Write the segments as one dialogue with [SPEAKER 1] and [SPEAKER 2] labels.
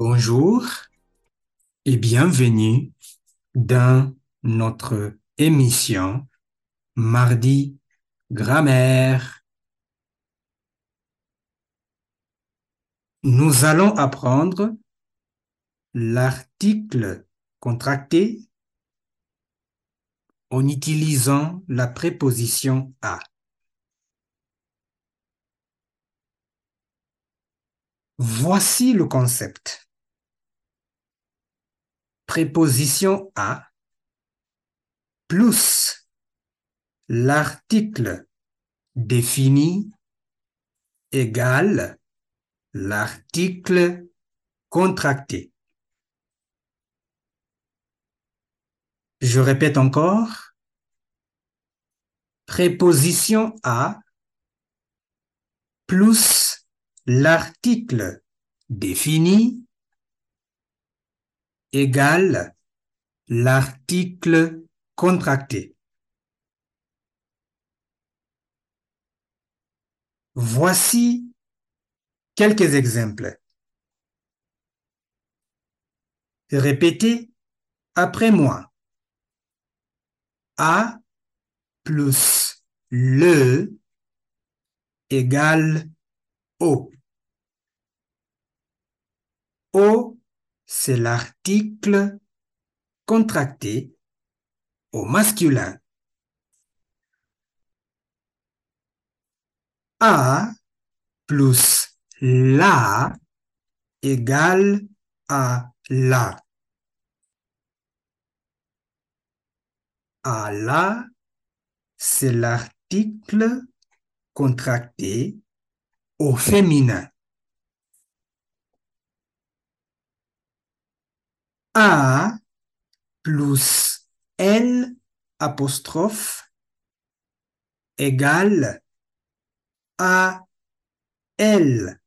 [SPEAKER 1] Bonjour et bienvenue dans notre émission Mardi Grammaire. Nous allons apprendre l'article contracté en utilisant la préposition à. Voici le concept. Préposition à plus l'article défini égale l'article contracté. Je répète encore. Préposition à plus l'article défini égale l'article contracté. Voici quelques exemples. Répétez après moi. A plus le égale O. O, c'est l'article contracté au masculin. A plus la égale à la. À la, c'est l'article contracté au féminin. A plus L apostrophe égale A L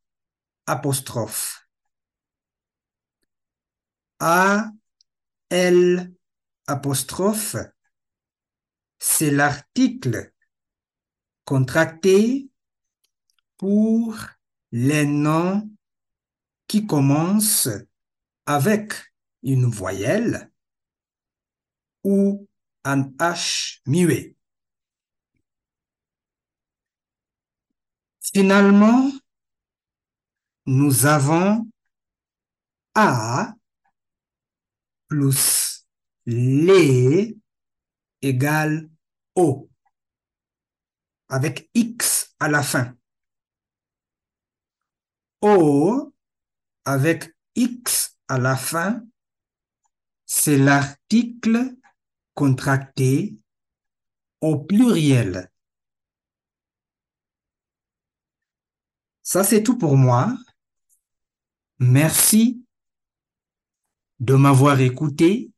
[SPEAKER 1] apostrophe. A L apostrophe, c'est l'article contracté pour les noms qui commencent avec une voyelle ou un H muet. Finalement, nous avons A plus les égale O avec X à la fin. O avec X à la fin, c'est l'article contracté au pluriel. Ça, c'est tout pour moi. Merci de m'avoir écouté.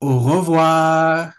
[SPEAKER 1] Au revoir.